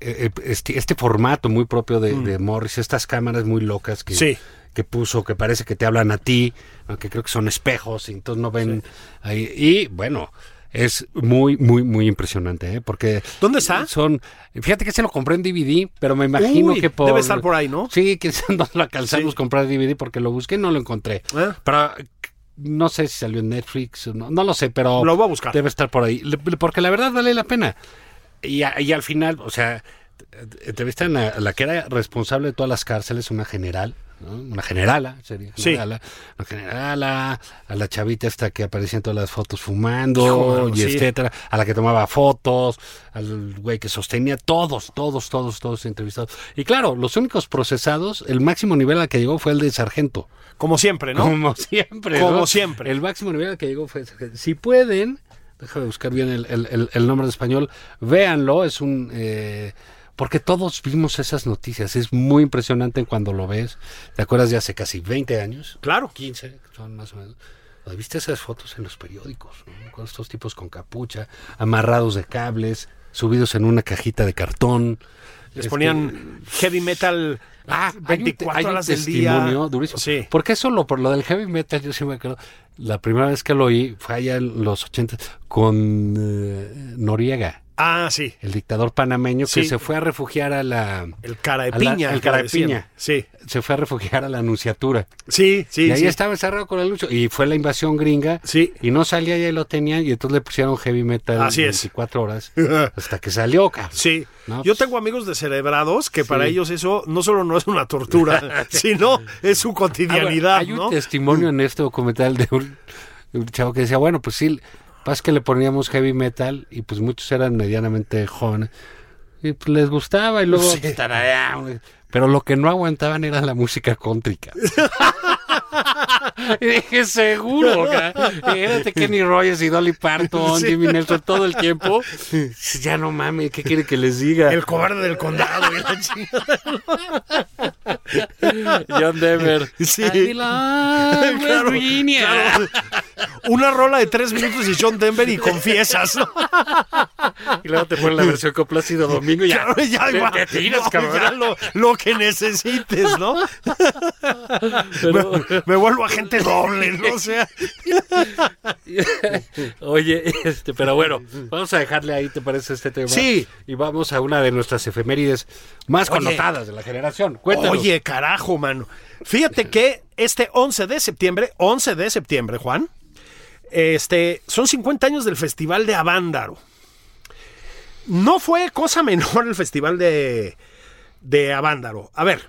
este, este formato muy propio de, de Morris, estas cámaras muy locas que, Mm. Sí. que puso, que parece que te hablan a ti, aunque creo que son espejos, y entonces no ven ahí. Y bueno, es muy, muy, muy impresionante, ¿eh? porque... ¿Dónde está? Son, fíjate que se lo compré en DVD, pero me imagino Uy, que por... debe estar por ahí, ¿no? Sí, que (laughs) no lo alcanzamos Sí. a comprar DVD porque lo busqué y no lo encontré. Ah. Pero no sé si salió en Netflix, o no, no lo sé, pero... Lo voy a buscar. Debe estar por ahí, porque la verdad vale la pena. Y, a- y al final, o sea, entrevistan a la que era responsable de todas las cárceles, una general, ¿no? una generala, sería Sí. generala, una generala, a la chavita esta que aparecía en todas las fotos fumando, Hijo, y sí. etcétera, a la que tomaba fotos, al güey que sostenía, todos, todos, todos, todos entrevistados. Y claro, los únicos procesados, el máximo nivel al que llegó fue el de sargento. Como siempre, ¿no? Como siempre. Como ¿no? siempre. El máximo nivel al que llegó fue. Si pueden, déjame buscar bien el, el- el- el nombre en español, véanlo, es un. eh, porque todos vimos esas noticias, es muy impresionante cuando lo ves. ¿Te acuerdas de hace casi 20 años? Claro. 15, son más o menos. ¿Viste esas fotos en los periódicos? ¿no? Con estos tipos con capucha, amarrados de cables, subidos en una cajita de cartón. Les ponían heavy metal Ah, hay un, 24 hay un horas del día. testimonio durísimo. Sí. Porque eso lo, por lo del heavy metal, yo sí me acuerdo. La primera vez que lo oí fue allá en los 80 con eh, Noriega, Ah, sí. el dictador panameño que se fue a refugiar a la. El cara de la- piña. el cara de piña. Sí. Se fue a refugiar a la Anunciatura. Sí, sí, y ahí sí. estaba encerrado con el lucho. Y fue la invasión gringa. Sí. Y no salía y ahí lo tenían. Y entonces le pusieron heavy metal Así es. 24 horas. (laughs) hasta que salió, cabrón. Sí. No, Yo pues- tengo amigos descerebrados que para ellos eso no solo no es una tortura, (laughs) sino es su Ah, bueno, cotidianidad, hay un testimonio en este documental de un, de un chavo que decía, bueno, pues sí, pasa que le poníamos heavy metal y pues muchos eran medianamente jóvenes y pues les gustaba y luego pues, tarareaban, pero lo que no aguantaban era la música cóntrica. (laughs) y dije, seguro, Fíjate Kenny Rogers y Dolly Parton, Sí. Jimmy Nelson todo el tiempo. Ya no mames, ¿qué quiere que les diga? El cobarde del condado. y la. (laughs) (laughs) John Denver. Sí. (laughs) Claro, Virginia. claro. Una rola de tres minutos y John Denver y confiesas, ¿no? y luego te ponen la versión con Plácido Domingo y ya, Claro, ya, te, igual. te tiras, No, cabrón. ya lo, lo que necesites, ¿no? Pero- me, me vuelvo agente doble, ¿no? O sea, Oye, este, pero bueno, vamos a dejarle ahí, ¿te parece este tema? Sí. Y vamos a una de nuestras efemérides más Oye. connotadas de la generación. Cuéntanos. Oye, carajo, mano. Fíjate que este 11 de septiembre, 11 de septiembre, Juan, este, son 50 años del Festival de Avándaro. No fue cosa (laughs) menor el Festival de, de Avándaro. A ver,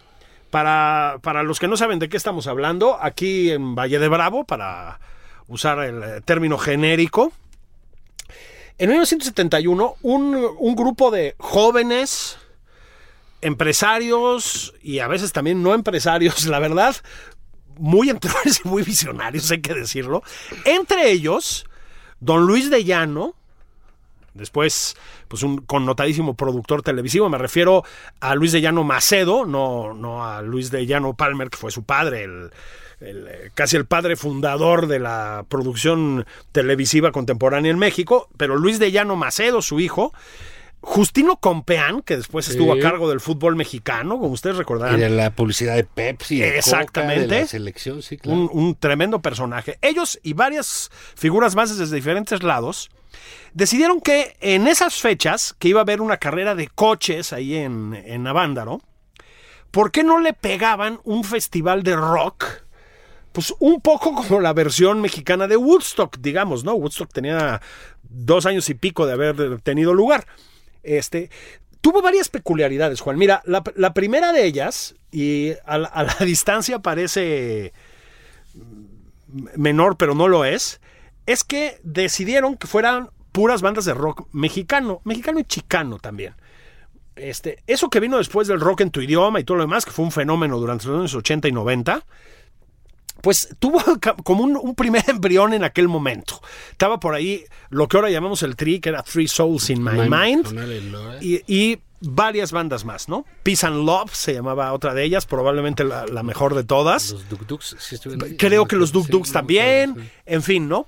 para, para los que no saben de qué estamos hablando, aquí en Valle de Bravo, para usar el eh, término genérico, en 1971, un, un grupo de jóvenes empresarios y a veces también no empresarios, (laughs) la verdad, muy entrenadores y muy visionarios, hay que decirlo. Entre ellos, don Luis de Llano, después, pues un connotadísimo productor televisivo, me refiero a Luis de Llano Macedo, no, no a Luis de Llano Palmer, que fue su padre, el, el, eh, casi el padre fundador de la producción televisiva contemporánea en México, pero Luis de Llano Macedo, su hijo, Justino Compeán, que después estuvo a cargo del fútbol mexicano, como ustedes Y recordarán. de la publicidad de Pepsi, de Coca, Exactamente. de la selección, sí, claro. un, un tremendo personaje. Ellos y varias figuras más desde diferentes lados decidieron que en esas fechas, que iba a haber una carrera de coches ahí en, en Avándaro, ¿por qué no le pegaban un festival de rock? Pues un poco como la versión mexicana de Woodstock, digamos, ¿no? Woodstock tenía dos años y pico de haber tenido lugar. Este, tuvo varias peculiaridades, Juan. Mira, la, primera de ellas, y a la, a la (laughs) distancia parece menor, pero no lo es, es que decidieron que fueran puras bandas de rock mexicano, mexicano y chicano también. Este, eso que vino después del rock en tu idioma y todo lo demás, que fue un fenómeno durante los años 80 y 90, pues tuvo (laughs) como un, un primer embrión en aquel momento. Estaba por ahí lo que ahora llamamos el tri, que era Three Souls in My Mind, y, y varias bandas más, ¿no? Peace and Love se llamaba otra de ellas, probablemente la, la mejor de todas. Los Duk Duks, ahí. Creo que los Duk Duks también, en fin, ¿no?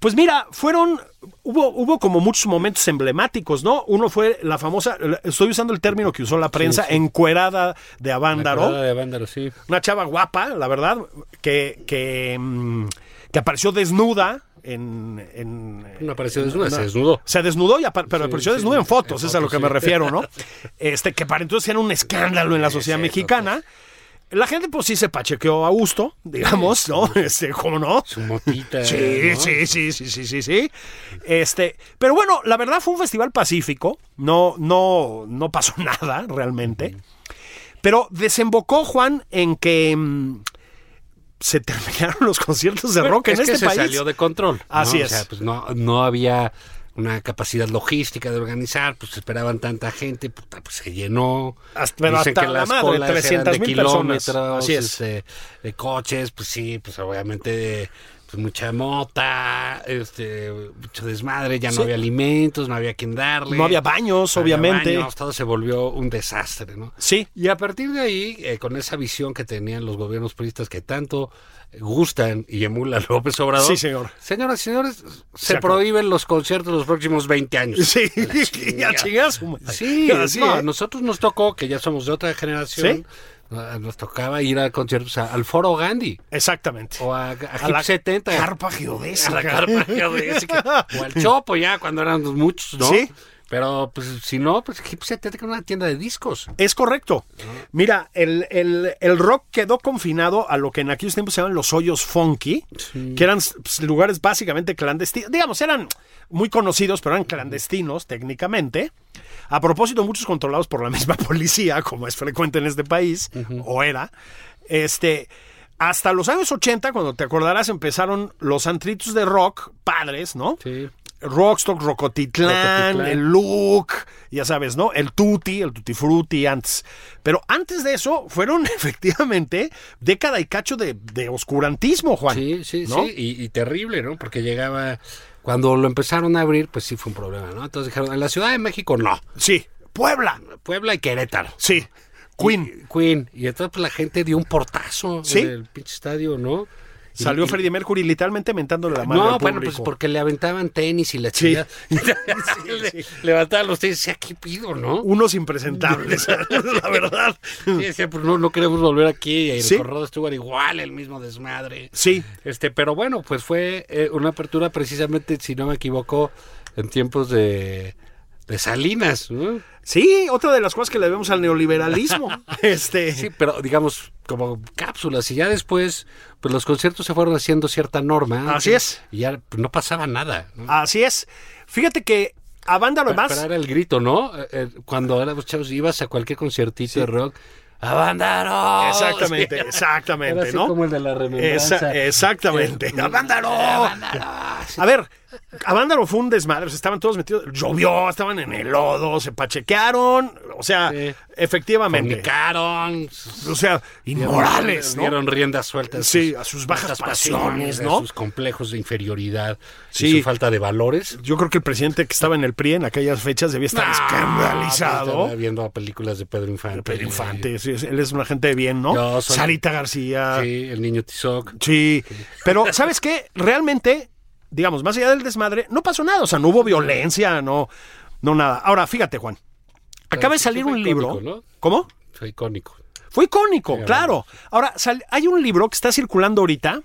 Pues mira, fueron, hubo, hubo como muchos momentos emblemáticos, ¿no? Uno fue la famosa, estoy usando el término que usó la prensa, sí. encuerada de Avándaro colada de Avándaro, sí. una chava guapa, la verdad, que, que, mm, que apareció desnuda en... en- No apareció desnuda, en- se desnudó. Se desnudó, y apar- pero Sí, apareció sí, desnuda en fotos, en es a lo que me refiero, ¿no? (laughs) Este, que para entonces era un escándalo en la sociedad mexicana. La gente, pues sí se pachequeó a gusto, digamos, ¿no? (laughs) Este, ¿cómo no? Su motita. Sí, ¿no? sí, sí, sí, sí, sí, sí. Este, pero bueno, la verdad fue un festival pacífico. No, no, no pasó (laughs) nada realmente. Pero desembocó Juan en que mm, se terminaron los conciertos de rock es en que este se país. salió de control. ¿no? Así O es. sea, pues no, no había una capacidad logística de organizar, pues esperaban tanta gente, puta, pues se llenó. Hasta- Dicen hasta que la las madre, colas eran 300,000 de personas. kilómetros, Así es. este, de coches, pues sí, pues obviamente pues mucha mota, este, mucho desmadre, ya no Sí. había alimentos, no había quien darle. No había baños, no había obviamente. baños, todo se volvió un desastre, ¿no? Sí, Y a partir de ahí, eh, con esa visión que tenían los gobiernos priistas que tanto gustan y emulan López Obrador. Sí, señor. Señoras y señores, se, prohíben los conciertos los próximos 20 años. sí, (laughs) ya chingas. Sí, (laughs) Así, no, ¿eh? a nosotros nos tocó, que ya somos de otra generación, no, nos tocaba ir a conciertos a- al Foro Gandhi Exactamente. o a, a, A la 70. carpa a geodésica. la carpa geodésica, (laughs) o al Chopo ya cuando éramos muchos, ¿no? Sí. Pero pues si no, pues Hip 70 era una tienda de discos. Es correcto. Mira, el, el- el rock quedó confinado a lo que en aquellos tiempos se llaman los hoyos funky, que eran pues, lugares básicamente clandestinos. Digamos, eran muy conocidos, pero eran clandestinos técnicamente. A propósito, muchos controlados por la (laughs) misma policía, como es frecuente en este país, o era. Este. Hasta los años 80, cuando te acordarás, empezaron los antritos de rock, padres, ¿no? Sí. Rockstock, Rocotitlán, Rocotitlán. el Look, ya sabes, ¿no? El Tutti, el Tutti Frutti antes. Pero antes de eso fueron (laughs) efectivamente década y cacho de, de oscurantismo, Juan. Sí, sí, ¿no? sí, y, y terrible, ¿no? Porque llegaba, cuando lo empezaron a abrir, pues sí fue un problema, ¿no? Entonces dijeron, en la Ciudad de México no, Sí. Puebla. Puebla y Querétaro. Sí. Queen. Y, Queen. Y entonces pues, la gente dio un portazo Sí. en el pinche estadio, ¿no? Salió y- Freddie Mercury literalmente mentándole la mano No, al bueno, pues porque le aventaban tenis y la Sí. chica. (laughs) (laughs) le, levantaban los tenis y decía, ¿qué pido, no? Unos impresentables, (laughs) la verdad. Sí, decía, pues no, no queremos volver aquí. Y el Sí. corredor estuvo igual, el mismo desmadre. Sí, Este, pero bueno, pues fue eh, una apertura precisamente, si no me equivoco, en tiempos de, de Salinas, ¿no? sí, otra de las cosas que le vemos al neoliberalismo. (laughs) este, Sí, pero digamos como cápsulas y ya después, pues los conciertos se fueron haciendo cierta norma. Así es. Y ya no pasaba nada. ¿no? Así es. Fíjate que a banda lo Pero era el grito, ¿no? Eh, eh, cuando éramos chavos ibas a cualquier conciertito de rock, ¡Avándaro! (laughs) Exactamente, Era exactamente, así ¿no? como el de la remembranza. Esa- exactamente. (laughs) ¡Avándaro! A ver, Avándaro fue un desmadre, o sea, estaban todos metidos, llovió, estaban en el lodo, se pachequearon, o sea, Sí. efectivamente. Fornicaron. O sea, inmorales, ¿no? Dieron riendas sueltas. Sí, a sus bajas pasiones, ¿no? A sus complejos de inferioridad. Sí. Y su falta de valores. Yo creo que el presidente que estaba en el PRI en aquellas fechas debía estar escandalizado. Estaba viendo películas de Pedro Infante. Pedro Infante, sí, él es una gente de bien, ¿no? Yo soy- Sarita García. Sí, el niño Tizoc. Sí, pero ¿sabes qué? Realmente, digamos, más allá del desmadre, no pasó nada, o sea, no hubo violencia, no, no nada. Ahora, fíjate, Juan, acaba de salir un libro. ¿no? ¿Cómo? Fue icónico. Fue icónico, claro. Ahora, sal- hay un libro que está circulando ahorita,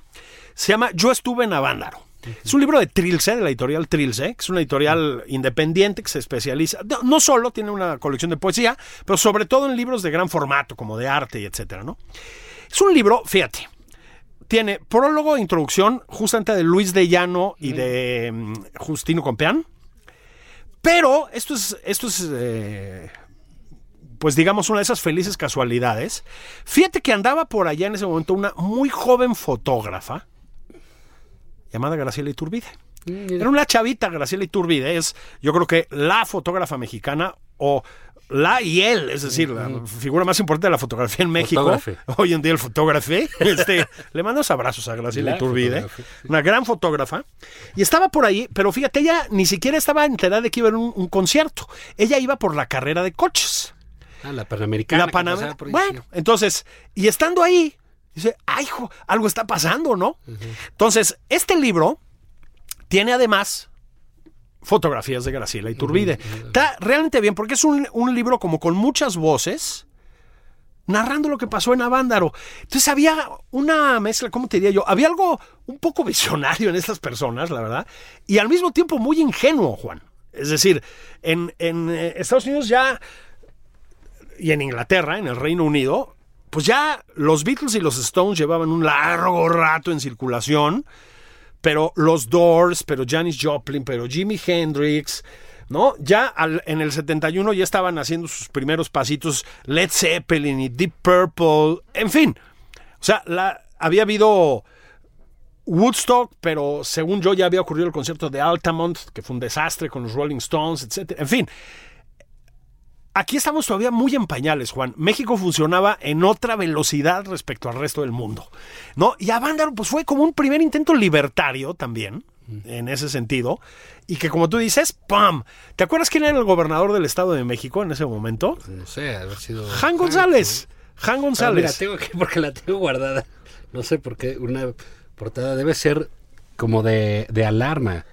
se llama Yo estuve en Avándaro. Es un libro de Trilce, de la editorial Trilce, que es una editorial independiente que se especializa, no, no solo tiene una colección de poesía, pero sobre todo en libros de gran formato, como de arte y etcétera, ¿no? Es un libro, fíjate, tiene prólogo e introducción justamente de Luis de Llano y de mm, Justino Compeán. Pero esto es, esto es eh, pues digamos, una de esas felices casualidades. Fíjate que andaba por allá en ese momento una muy joven fotógrafa llamada Graciela Iturbide. Era una chavita, Graciela Iturbide, es yo creo que la fotógrafa mexicana o la y él, es decir, la figura más importante de la fotografía en México. Fotógrafe. Hoy en día el fotógrafo. (laughs) Este, le mando abrazos a Graciela La Iturbide, una gran fotógrafa. Y estaba por ahí, pero fíjate, ella ni siquiera estaba enterada de que iba a haber un, un concierto. Ella iba por la carrera de coches. Ah, la Panamericana. La ahí, Bueno, entonces, y estando ahí, dice, ay, hijo, algo está pasando, ¿no? Entonces, este libro tiene además fotografías de Graciela Iturbide. Está realmente bien porque es un, un libro como con muchas voces narrando lo que pasó en Avándaro. Entonces había una mezcla, ¿cómo te diría yo? Había algo un poco visionario en estas personas, la verdad, y al mismo tiempo muy ingenuo, Juan. Es decir, en, en, eh, Estados Unidos ya y en Inglaterra, en el Reino Unido, pues ya los Beatles y los Stones llevaban un largo rato en circulación, pero los Doors, pero Janis Joplin, pero Jimi Hendrix, ¿no? Ya en el 71 ya estaban haciendo sus primeros pasitos Led Zeppelin y Deep Purple, en fin. O sea, había habido Woodstock, pero según yo ya había ocurrido el concierto de Altamont, que fue un desastre con los Rolling Stones, etc. En fin, aquí estamos todavía muy en pañales, Juan. México funcionaba en otra velocidad respecto al resto del mundo, ¿no? Y Avándaro, pues fue como un primer intento libertario también, en ese sentido, y que como tú dices, ¡pam! ¿Te acuerdas quién era el gobernador del Estado de México en ese momento? No sé, haber sido. Jan González. Jan Ah, mira, González. tengo que, porque la tengo guardada. No sé por qué. Una portada debe ser como de, de alarma.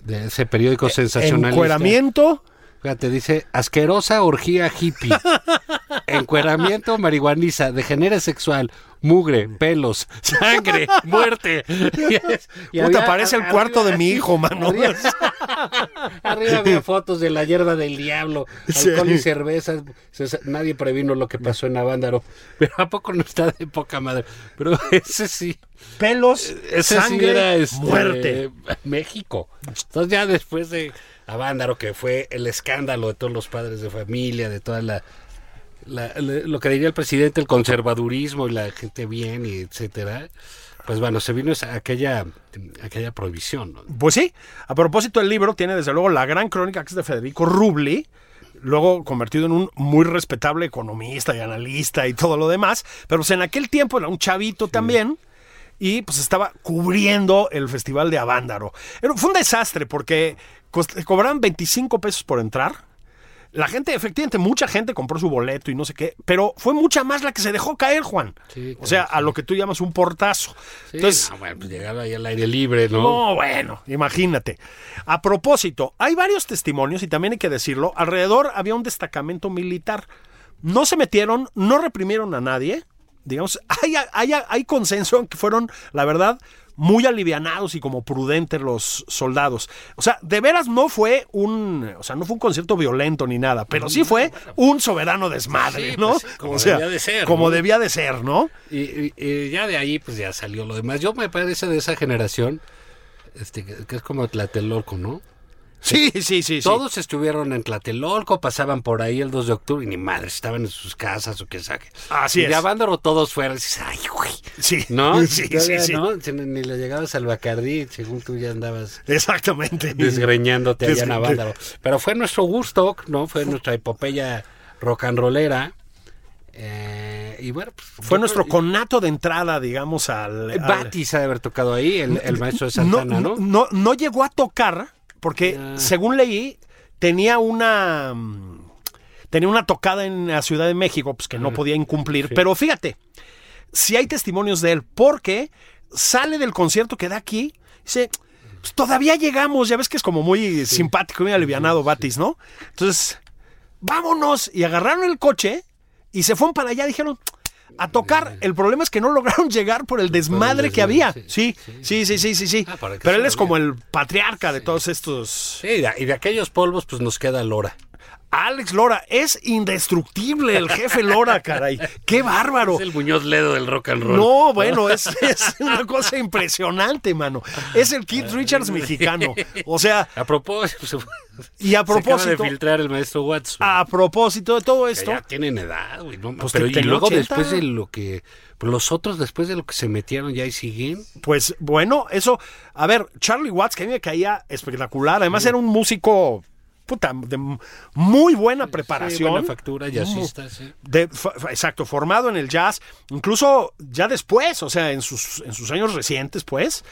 De ese periódico sensacionalista. Encueramiento. Fíjate, dice asquerosa orgía hippie. (laughs) Encueramiento marihuaniza, degenere sexual, mugre, pelos, sangre, muerte. (laughs) Y y Puta, había- parece el arriba- cuarto de mi hijo, mano. (laughs) Arriba, arriba había fotos de la hierba del diablo, Sí. alcohol y cerveza. Nadie previno lo que pasó en Avándaro. Pero ¿a poco no está de poca madre? Pero ese sí. Pelos, Ese sangre, sí era este, muerte. México. Entonces ya después de Avándaro, que fue el escándalo de todos los padres de familia, de toda la, la- la- lo que diría el presidente, el conservadurismo y la gente bien, y etcétera. Pues bueno, se vino esa- aquella, aquella prohibición. ¿no? Pues sí, a propósito del libro, tiene desde luego la gran crónica que es de Federico Rubli, luego convertido en un muy respetable economista y analista y todo lo demás, pero pues en aquel tiempo era un chavito también y pues estaba cubriendo el festival de Avándaro. Fue un desastre porque cobraban 25 pesos por entrar. La gente, efectivamente, mucha gente compró su boleto y no sé qué, pero fue mucha más la que se dejó caer, Juan. Sí, o sea, a lo que tú llamas un portazo. Sí, Entonces, no, bueno, pues llegaba ahí al aire libre, ¿no? no, bueno, imagínate. A propósito, hay varios testimonios, y también hay que decirlo, alrededor había un destacamento militar. No se metieron, no reprimieron a nadie. Digamos, hay, hay, hay consenso en que fueron, la verdad, muy alivianados y como prudentes los soldados. O sea, de veras no fue un, o sea, no fue un concierto violento ni nada, pero sí fue un soberano desmadre, Sí, ¿no? pues, como o sea, debía de ser, como ¿no? debía de ser, ¿no? Y, y- y ya de ahí, pues ya salió lo demás. Yo me parece de esa generación, este, que, que es como Tlatelolco, ¿no? Sí, sí, sí, sí. Todos estuvieron en Tlatelolco, pasaban por ahí el 2 de octubre y ni madre, estaban en sus casas o qué saque. Así y es. de Avándaro todos dices, ay, güey. Sí, ¿No? (laughs) sí, sí, Todavía sí. Ni le llegabas al Bacardí, según tú ya andabas Exactamente. desgreñándote allá en Avándaro. Pero fue nuestro gusto, ¿no? Fue nuestra epopeya rock and rollera. Eh, y bueno, pues, Fue yo nuestro conato de entrada, digamos, al. al- Batis ha de haber tocado ahí, el, el maestro de (laughs) Santana, ¿no? no, no, no llegó a tocar, porque Ah. según leí, tenía una. mm, Tenía una tocada en la Ciudad de México, pues que no podía incumplir. Pero fíjate, si hay testimonios de él, porque sale del concierto que da aquí, dice. "Pues todavía llegamos, ya ves que es como muy simpático, muy alivianado Batis, ¿no? Entonces, vámonos. Y agarraron el coche y se fueron para allá. Dijeron, a tocar. El problema es que no lograron (laughs) llegar por el desmadre que había. sí, Sí, sí, sí, sí, sí. Ah, Pero él es como el patriarca de todos estos. Sí, y de, y de aquellos polvos, pues nos queda Lora. Alex Lora es indestructible, el jefe Lora, caray. Qué bárbaro. Es el Muñoz Ledo del rock and roll. No, bueno, es, es una cosa impresionante, mano. Es el Keith Richards mexicano. O sea, A propósito, y a se acaba propósito, de filtrar el maestro Watson. a propósito de todo Que esto, ya tienen edad, güey. ¿no? Pues Pero y luego 80. después de lo que... pues los otros después de lo que se metieron ya y siguen. Pues bueno, eso. A ver, Charlie Watts, que a mí me caía espectacular. Además, era un músico. Puta, de muy buena Sí, preparación. buena factura, jazzista, sí. De- exacto, formado en el jazz, incluso ya después, o sea, en sus, en sus años recientes, pues,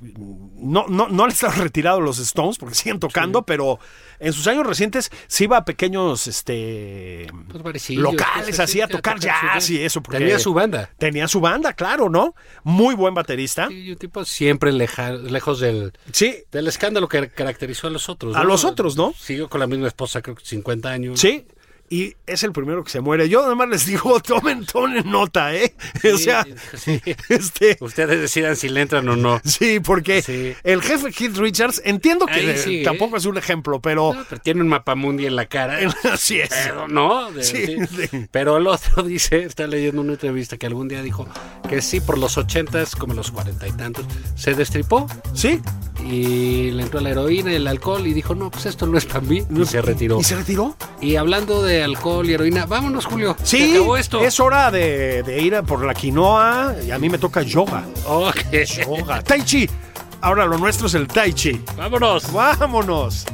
no, no, no le están retirados los Stones porque siguen tocando, pero en sus años recientes sí iba a pequeños este Pues locales cosas así a tocar su jazz y eso. Porque Tenía su banda. Tenía su banda, claro, ¿no? Muy buen baterista. Sí, un tipo siempre leja- lejos del, Sí, del escándalo que caracterizó a los otros. A ¿no? los otros, ¿no? Siguió con la misma esposa, creo que 50 años. sí. Y es el primero que se muere. Yo además les digo, (laughs) tomen, tomen nota, ¿eh? o sea, sí. (laughs) este... Ustedes decidan si le entran o no. Sí, porque Sí. el jefe Keith Richards, entiendo que eh, tampoco es un ejemplo, pero No, pero tiene un mapamundi en la cara. (laughs) así es. Pero no, de-. Pero el otro dice, está leyendo una entrevista que algún día dijo que sí, por los ochentas, como los cuarenta y tantos, se destripó Sí, y le entró la heroína y el alcohol y dijo, no, pues esto no es para mí, y se retiró. ¿y se retiró? Y hablando de alcohol y heroína, vámonos, Julio. Sí, acabó esto. es hora de, de ir a por la quinoa y a mí me toca yoga. Ok. Yoga. Tai Chi. Ahora lo nuestro es el Tai Chi. Vámonos. Vámonos.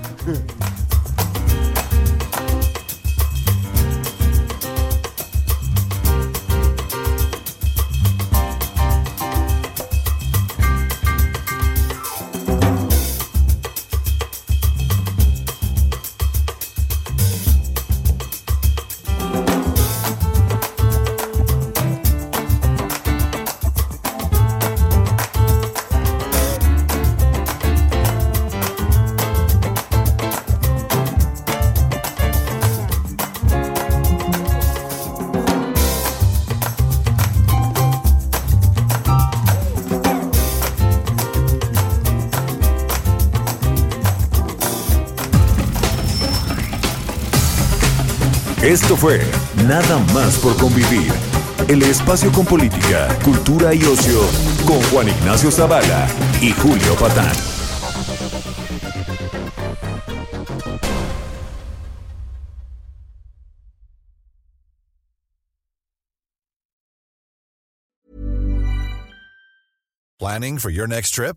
Esto fue Nada más por convivir. El espacio con política, cultura y ocio con Juan Ignacio Zavala y Julio Patán. Planning for your next trip?